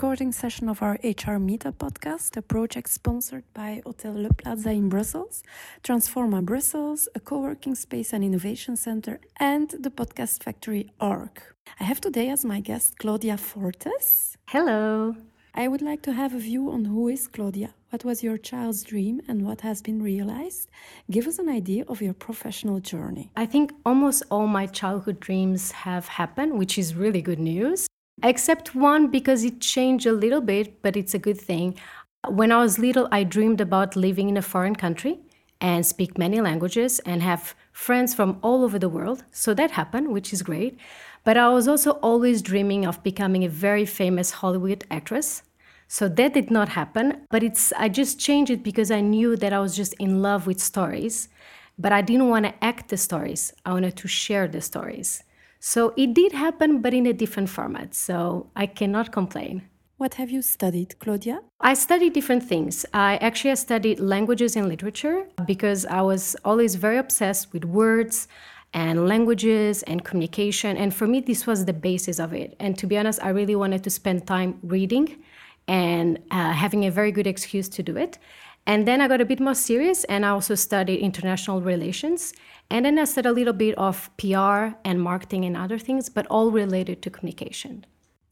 recording session of our HR Meetup podcast, a project sponsored by Hotel Le Plaza in Brussels, Transforma Brussels, a co working space and innovation center, and the podcast factory Org. I have today as my guest Claudia Fortes. Hello. I would like to have a view on who is Claudia, what was your child's dream, and what has been realized. Give us an idea of your professional journey. I think almost all my childhood dreams have happened, which is really good news except one because it changed a little bit, but it's a good thing. When I was little, I dreamed about living in a foreign country and speak many languages and have friends from all over the world. So that happened, which is great. But I was also always dreaming of becoming a very famous Hollywood actress. So that did not happen, but it's I just changed it because I knew that I was just in love with stories, but I didn't want to act the stories. I wanted to share the stories. So it did happen, but in a different format. So I cannot complain. What have you studied, Claudia? I studied different things. I actually studied languages and literature because I was always very obsessed with words and languages and communication. And for me, this was the basis of it. And to be honest, I really wanted to spend time reading and uh, having a very good excuse to do it. And then I got a bit more serious and I also studied international relations. And then I said a little bit of PR and marketing and other things, but all related to communication.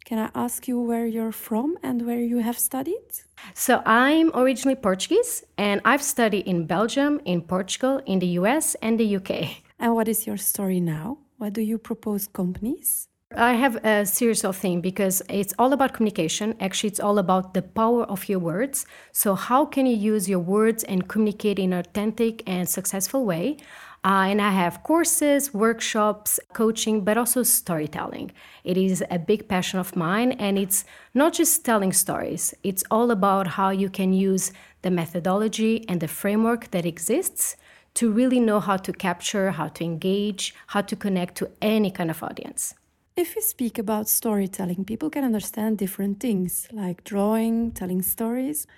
Can I ask you where you're from and where you have studied? So, I'm originally Portuguese and I've studied in Belgium, in Portugal, in the US, and the UK. And what is your story now? What do you propose companies? I have a series of things because it's all about communication. Actually, it's all about the power of your words. So, how can you use your words and communicate in an authentic and successful way? Uh, and I have courses, workshops, coaching, but also storytelling. It is a big passion of mine, and it's not just telling stories, it's all about how you can use the methodology and the framework that exists to really know how to capture, how to engage, how to connect to any kind of audience. If we speak about storytelling, people can understand different things like drawing, telling stories.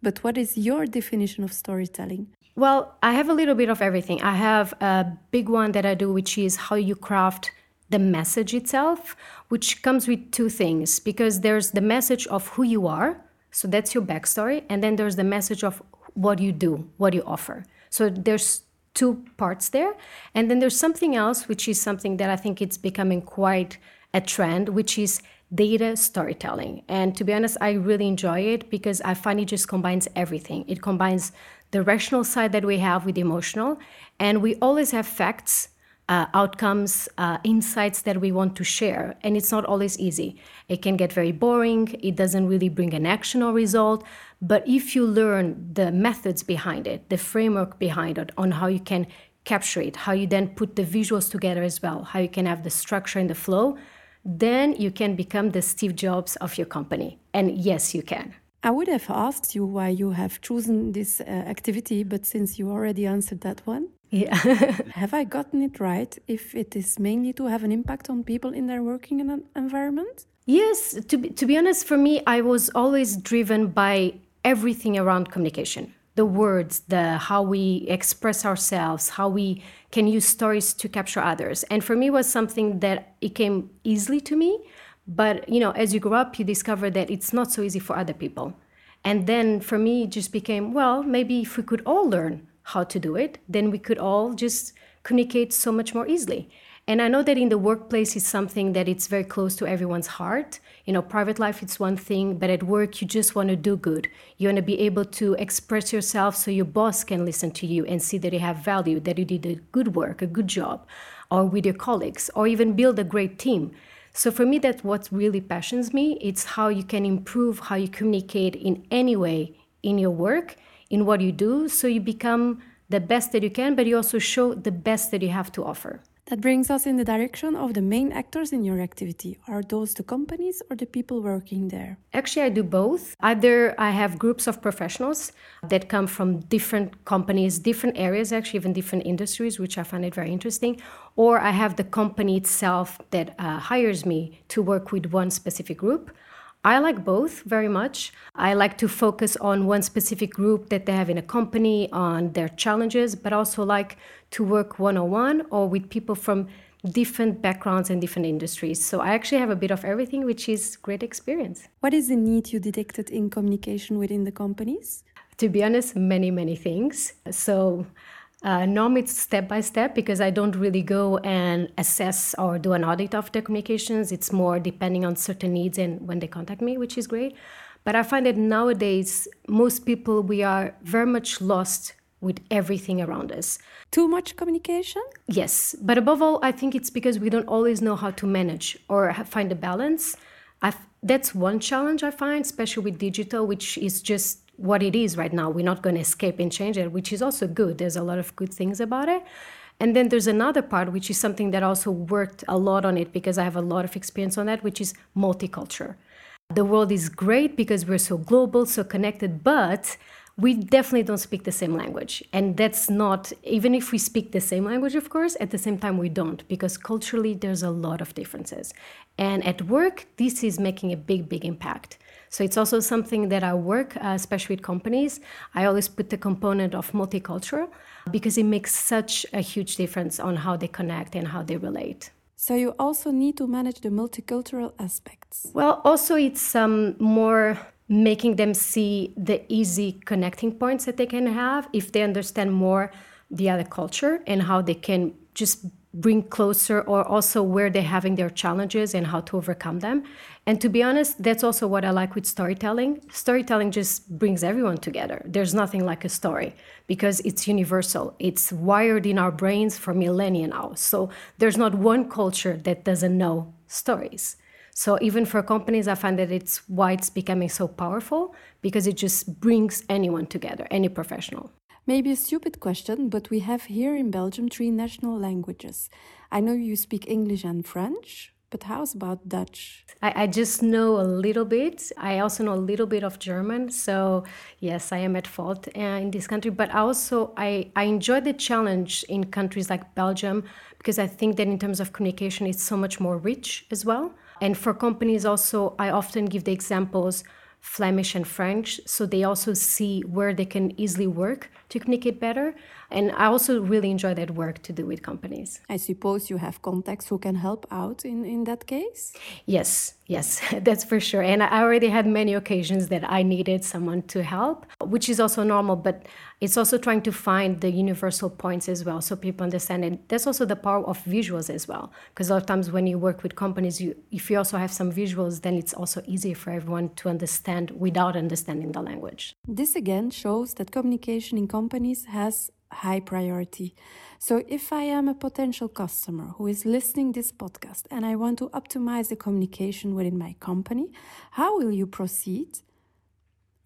But what is your definition of storytelling? Well, I have a little bit of everything. I have a big one that I do, which is how you craft the message itself, which comes with two things because there's the message of who you are, so that's your backstory, and then there's the message of what you do, what you offer. So there's two parts there, and then there's something else, which is something that I think it's becoming quite a trend, which is data storytelling. And to be honest, I really enjoy it because I find it just combines everything. It combines the rational side that we have with the emotional. And we always have facts, uh, outcomes, uh, insights that we want to share. And it's not always easy. It can get very boring. It doesn't really bring an action or result. But if you learn the methods behind it, the framework behind it, on how you can capture it, how you then put the visuals together as well, how you can have the structure and the flow, then you can become the Steve Jobs of your company. And yes, you can. I would have asked you why you have chosen this uh, activity, but since you already answered that one, yeah. have I gotten it right if it is mainly to have an impact on people in their working environment? Yes, to be, to be honest, for me, I was always driven by everything around communication the words, the how we express ourselves, how we can use stories to capture others. And for me was something that it came easily to me but you know, as you grow up, you discover that it's not so easy for other people. And then for me, it just became, well, maybe if we could all learn how to do it, then we could all just communicate so much more easily. And I know that in the workplace is something that it's very close to everyone's heart. You know, private life it's one thing, but at work you just want to do good. You want to be able to express yourself so your boss can listen to you and see that you have value, that you did a good work, a good job, or with your colleagues, or even build a great team. So for me, that's what really passions me. It's how you can improve how you communicate in any way in your work, in what you do, so you become the best that you can, but you also show the best that you have to offer. That brings us in the direction of the main actors in your activity. Are those the companies or the people working there? Actually, I do both. Either I have groups of professionals that come from different companies, different areas, actually, even different industries, which I find it very interesting, or I have the company itself that uh, hires me to work with one specific group. I like both very much. I like to focus on one specific group that they have in a company, on their challenges, but also like to work one on one or with people from different backgrounds and different industries. So I actually have a bit of everything, which is great experience. What is the need you detected in communication within the companies? To be honest, many, many things. So uh, normally it's step by step because I don't really go and assess or do an audit of the communications. It's more depending on certain needs and when they contact me, which is great. But I find that nowadays, most people, we are very much lost with everything around us. Too much communication? Yes. But above all, I think it's because we don't always know how to manage or find a balance. I've, that's one challenge I find, especially with digital, which is just what it is right now. We're not going to escape and change it, which is also good. There's a lot of good things about it. And then there's another part, which is something that also worked a lot on it because I have a lot of experience on that, which is multicultural. The world is great because we're so global, so connected, but we definitely don't speak the same language. And that's not, even if we speak the same language, of course, at the same time we don't, because culturally there's a lot of differences. And at work, this is making a big, big impact. So it's also something that I work, uh, especially with companies. I always put the component of multicultural because it makes such a huge difference on how they connect and how they relate. So you also need to manage the multicultural aspects. Well, also it's um, more making them see the easy connecting points that they can have if they understand more the other culture and how they can just bring closer or also where they're having their challenges and how to overcome them. And to be honest, that's also what I like with storytelling. Storytelling just brings everyone together. There's nothing like a story because it's universal. It's wired in our brains for millennia now. So there's not one culture that doesn't know stories. So even for companies, I find that it's why it's becoming so powerful because it just brings anyone together, any professional. Maybe a stupid question, but we have here in Belgium three national languages. I know you speak English and French, but how's about Dutch? I, I, just know a little bit. I also know a little bit of German. So yes, I am at fault uh, in this country. But also, I, I enjoy the challenge in countries like Belgium because I think that in terms of communication, it's so much more rich as well. And for companies also, I often give the examples Flemish and French, so they also see where they can easily work to communicate better. And I also really enjoy that work to do with companies. I suppose you have contacts who can help out in, in that case? Yes, yes, that's for sure. And I already had many occasions that I needed someone to help, which is also normal, but it's also trying to find the universal points as well so people understand it. That's also the power of visuals as well. Because a lot of times when you work with companies, you if you also have some visuals, then it's also easier for everyone to understand without understanding the language. This again shows that communication in companies has high priority. So if I am a potential customer who is listening this podcast and I want to optimize the communication within my company, how will you proceed?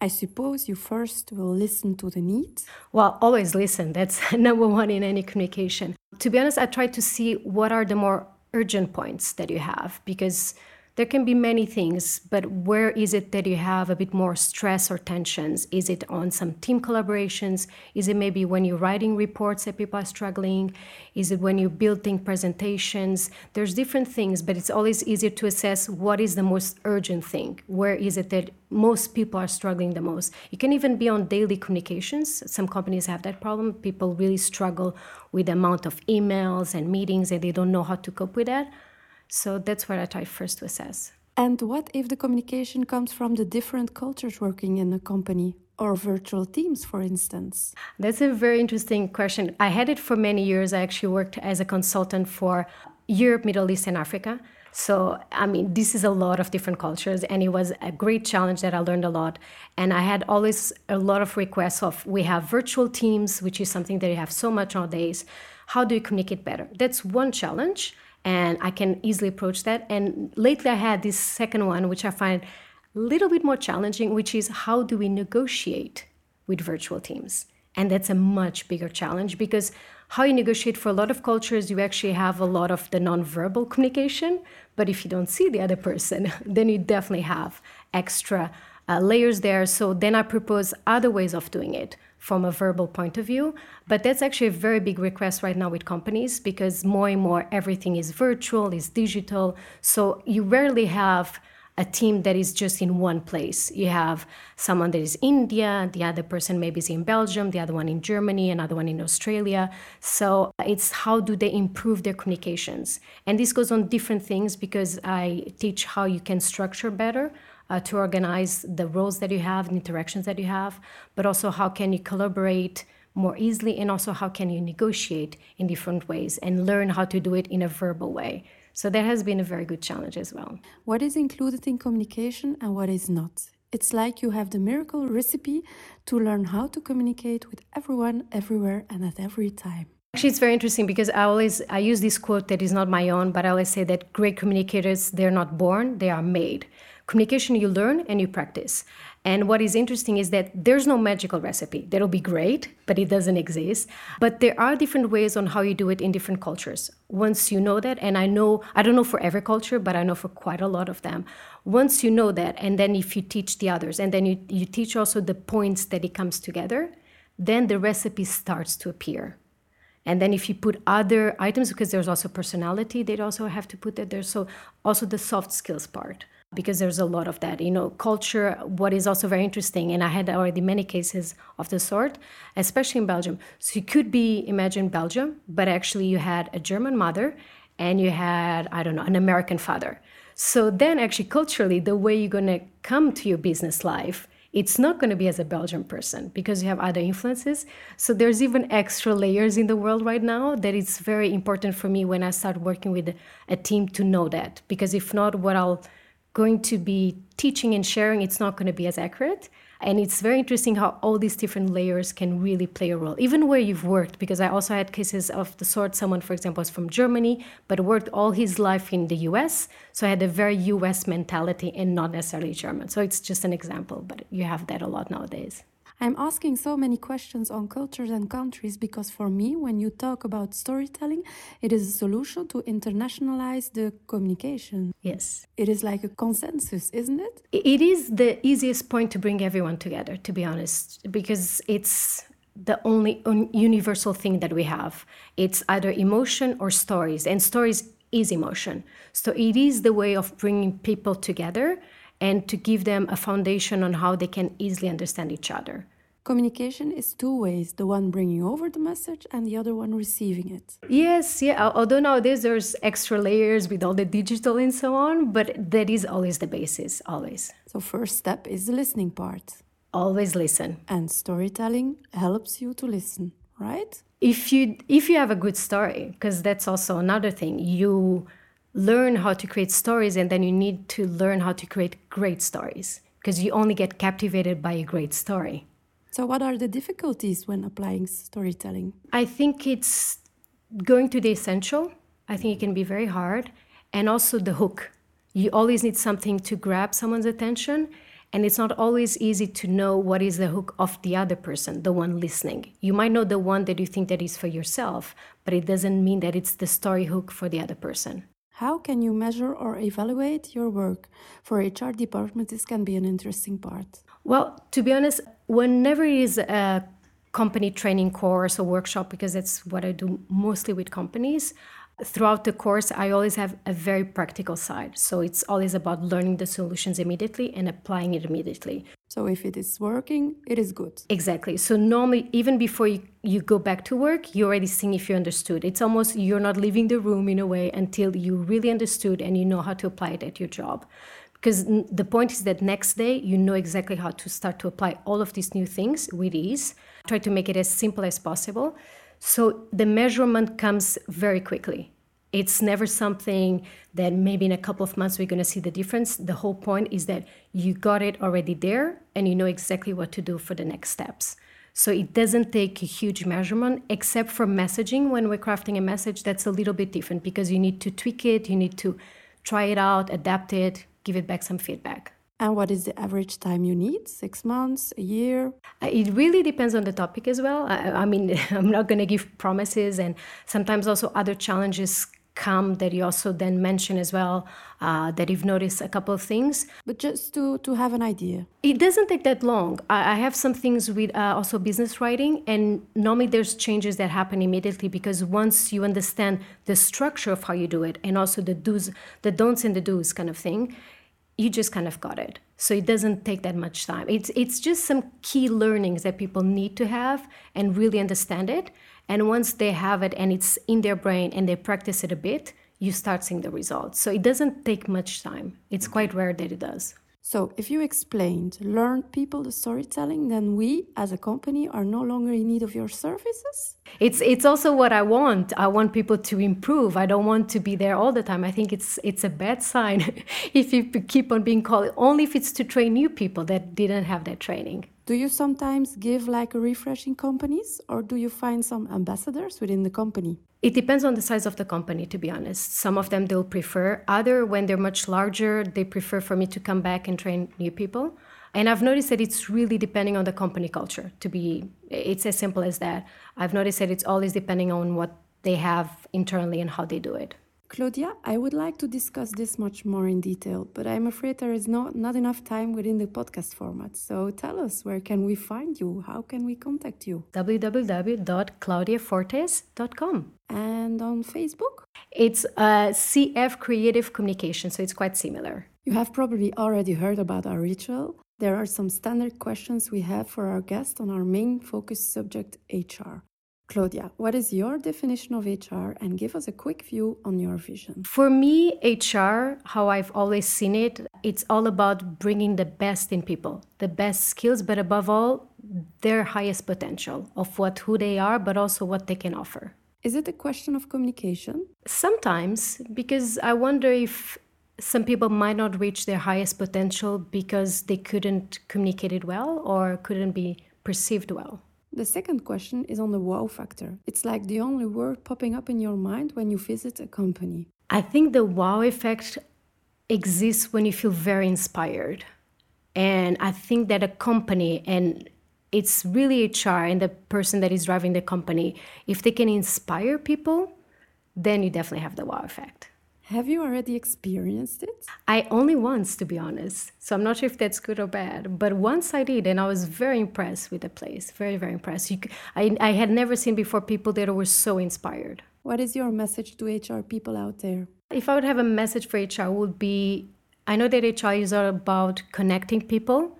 I suppose you first will listen to the needs. Well, always listen. That's number one in any communication. To be honest, I try to see what are the more urgent points that you have because there can be many things, but where is it that you have a bit more stress or tensions? Is it on some team collaborations? Is it maybe when you're writing reports that people are struggling? Is it when you're building presentations? There's different things, but it's always easier to assess what is the most urgent thing. Where is it that most people are struggling the most? It can even be on daily communications. Some companies have that problem. People really struggle with the amount of emails and meetings and they don't know how to cope with that. So that's what I try first to assess. And what if the communication comes from the different cultures working in a company or virtual teams, for instance? That's a very interesting question. I had it for many years. I actually worked as a consultant for Europe, Middle East, and Africa. So, I mean, this is a lot of different cultures, and it was a great challenge that I learned a lot. And I had always a lot of requests of we have virtual teams, which is something that you have so much nowadays. How do you communicate better? That's one challenge and I can easily approach that. And lately, I had this second one, which I find a little bit more challenging, which is how do we negotiate with virtual teams? And that's a much bigger challenge because how you negotiate for a lot of cultures, you actually have a lot of the nonverbal communication. But if you don't see the other person, then you definitely have extra uh, layers there. So then I propose other ways of doing it from a verbal point of view. But that's actually a very big request right now with companies because more and more everything is virtual, is digital. So you rarely have a team that is just in one place. You have someone that is in India, the other person maybe is in Belgium, the other one in Germany, another one in Australia. So it's how do they improve their communications? And this goes on different things because I teach how you can structure better. Uh, to organize the roles that you have, and interactions that you have, but also how can you collaborate more easily, and also how can you negotiate in different ways and learn how to do it in a verbal way. So that has been a very good challenge as well. What is included in communication and what is not? It's like you have the miracle recipe to learn how to communicate with everyone, everywhere, and at every time. Actually, it's very interesting because I always I use this quote that is not my own, but I always say that great communicators they're not born, they are made. Communication you learn and you practice. And what is interesting is that there's no magical recipe. That'll be great, but it doesn't exist. But there are different ways on how you do it in different cultures. Once you know that, and I know, I don't know for every culture, but I know for quite a lot of them. Once you know that, and then if you teach the others, and then you, you teach also the points that it comes together, then the recipe starts to appear. And then if you put other items, because there's also personality, they also have to put that there. So also the soft skills part because there's a lot of that. You know, culture, what is also very interesting, and I had already many cases of the sort, especially in Belgium. So you could be, imagine Belgium, but actually you had a German mother and you had, I don't know, an American father. So then actually culturally, the way you're going to come to your business life, it's not going to be as a Belgian person because you have other influences. So there's even extra layers in the world right now that it's very important for me when I start working with a team to know that. Because if not, what I'll going to be teaching and sharing, it's not going to be as accurate. And it's very interesting how all these different layers can really play a role, even where you've worked. Because I also had cases of the sort someone, for example, is from Germany, but worked all his life in the US. So I had a very US mentality and not necessarily German. So it's just an example, but you have that a lot nowadays. I'm asking so many questions on cultures and countries because for me, when you talk about storytelling, it is a solution to internationalize the communication. Yes. It is like a consensus, isn't it? It is the easiest point to bring everyone together, to be honest, because it's the only universal thing that we have. It's either emotion or stories, and stories is emotion. So it is the way of bringing people together and to give them a foundation on how they can easily understand each other. Communication is two ways the one bringing over the message and the other one receiving it. Yes, yeah. Although nowadays there's extra layers with all the digital and so on, but that is always the basis, always. So, first step is the listening part. Always listen. And storytelling helps you to listen, right? If you if you have a good story, because that's also another thing, you learn how to create stories and then you need to learn how to create great stories because you only get captivated by a great story. So, what are the difficulties when applying storytelling? I think it's going to the essential. I think it can be very hard. And also the hook. You always need something to grab someone's attention. And it's not always easy to know what is the hook of the other person, the one listening. You might know the one that you think that is for yourself, but it doesn't mean that it's the story hook for the other person. How can you measure or evaluate your work? For HR department, this can be an interesting part. Well, to be honest, whenever it is a company training course or workshop, because that's what I do mostly with companies, throughout the course, I always have a very practical side. So it's always about learning the solutions immediately and applying it immediately. So if it is working, it is good. Exactly. So normally, even before you, you go back to work, you're already seeing if you understood. It's almost you're not leaving the room in a way until you really understood and you know how to apply it at your job. Because the point is that next day, you know exactly how to start to apply all of these new things with ease. Try to make it as simple as possible so the measurement comes very quickly. It's never something that maybe in a couple of months we're going to see the difference. The whole point is that you got it already there and you know exactly what to do for the next steps. So it doesn't take a huge measurement, except for messaging. When we're crafting a message, that's a little bit different because you need to tweak it, you need to try it out, adapt it, give it back some feedback. And what is the average time you need? Six months, a year? Uh, it really depends on the topic as well. I, I mean, I'm not going to give promises, and sometimes also other challenges come that you also then mention as well uh, that you've noticed a couple of things but just to to have an idea it doesn't take that long i, I have some things with uh, also business writing and normally there's changes that happen immediately because once you understand the structure of how you do it and also the do's the don'ts and the do's kind of thing you just kind of got it. So it doesn't take that much time. It's it's just some key learnings that people need to have and really understand it. And once they have it and it's in their brain and they practice it a bit, you start seeing the results. So it doesn't take much time. It's quite rare that it does. So, if you explained, learned people the storytelling, then we as a company are no longer in need of your services? It's it's also what I want. I want people to improve. I don't want to be there all the time. I think it's it's a bad sign if you keep on being called only if it's to train new people that didn't have that training. Do you sometimes give like a refreshing companies or do you find some ambassadors within the company? It depends on the size of the company, to be honest. Some of them they'll prefer. Other, when they're much larger, they prefer for me to come back and train new people. And I've noticed that it's really depending on the company culture. To be, it's as simple as that. I've noticed that it's always depending on what they have internally and how they do it. Claudia, I would like to discuss this much more in detail, but I'm afraid there is not, not enough time within the podcast format. So tell us, where can we find you? How can we contact you? www.claudiafortes.com. And on Facebook? It's uh, CF Creative Communication, so it's quite similar. You have probably already heard about our ritual. There are some standard questions we have for our guest on our main focus subject, HR. Claudia, what is your definition of HR and give us a quick view on your vision? For me, HR, how I've always seen it, it's all about bringing the best in people, the best skills, but above all, their highest potential of what who they are, but also what they can offer. Is it a question of communication? Sometimes, because I wonder if some people might not reach their highest potential because they couldn't communicate it well or couldn't be perceived well. The second question is on the wow factor. It's like the only word popping up in your mind when you visit a company. I think the wow effect exists when you feel very inspired. And I think that a company, and it's really HR and the person that is driving the company, if they can inspire people, then you definitely have the wow effect. Have you already experienced it? I only once, to be honest. So I'm not sure if that's good or bad. But once I did, and I was very impressed with the place. Very, very impressed. You, I, I had never seen before people that were so inspired. What is your message to HR people out there? If I would have a message for HR, would be I know that HR is all about connecting people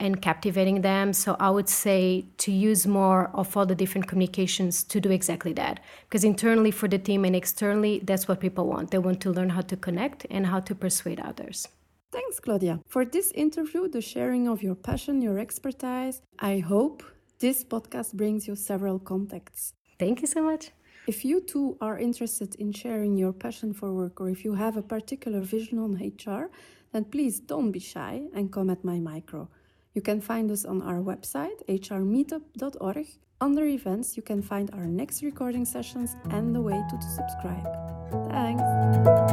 and captivating them. So I would say to use more of all the different communications to do exactly that. Because internally for the team and externally, that's what people want. They want to learn how to connect and how to persuade others. Thanks, Claudia. For this interview, the sharing of your passion, your expertise, I hope this podcast brings you several contacts. Thank you so much. If you too are interested in sharing your passion for work or if you have a particular vision on HR, then please don't be shy and come at my micro. You can find us on our website, hrmeetup.org. Under events, you can find our next recording sessions and the way to subscribe. Thanks!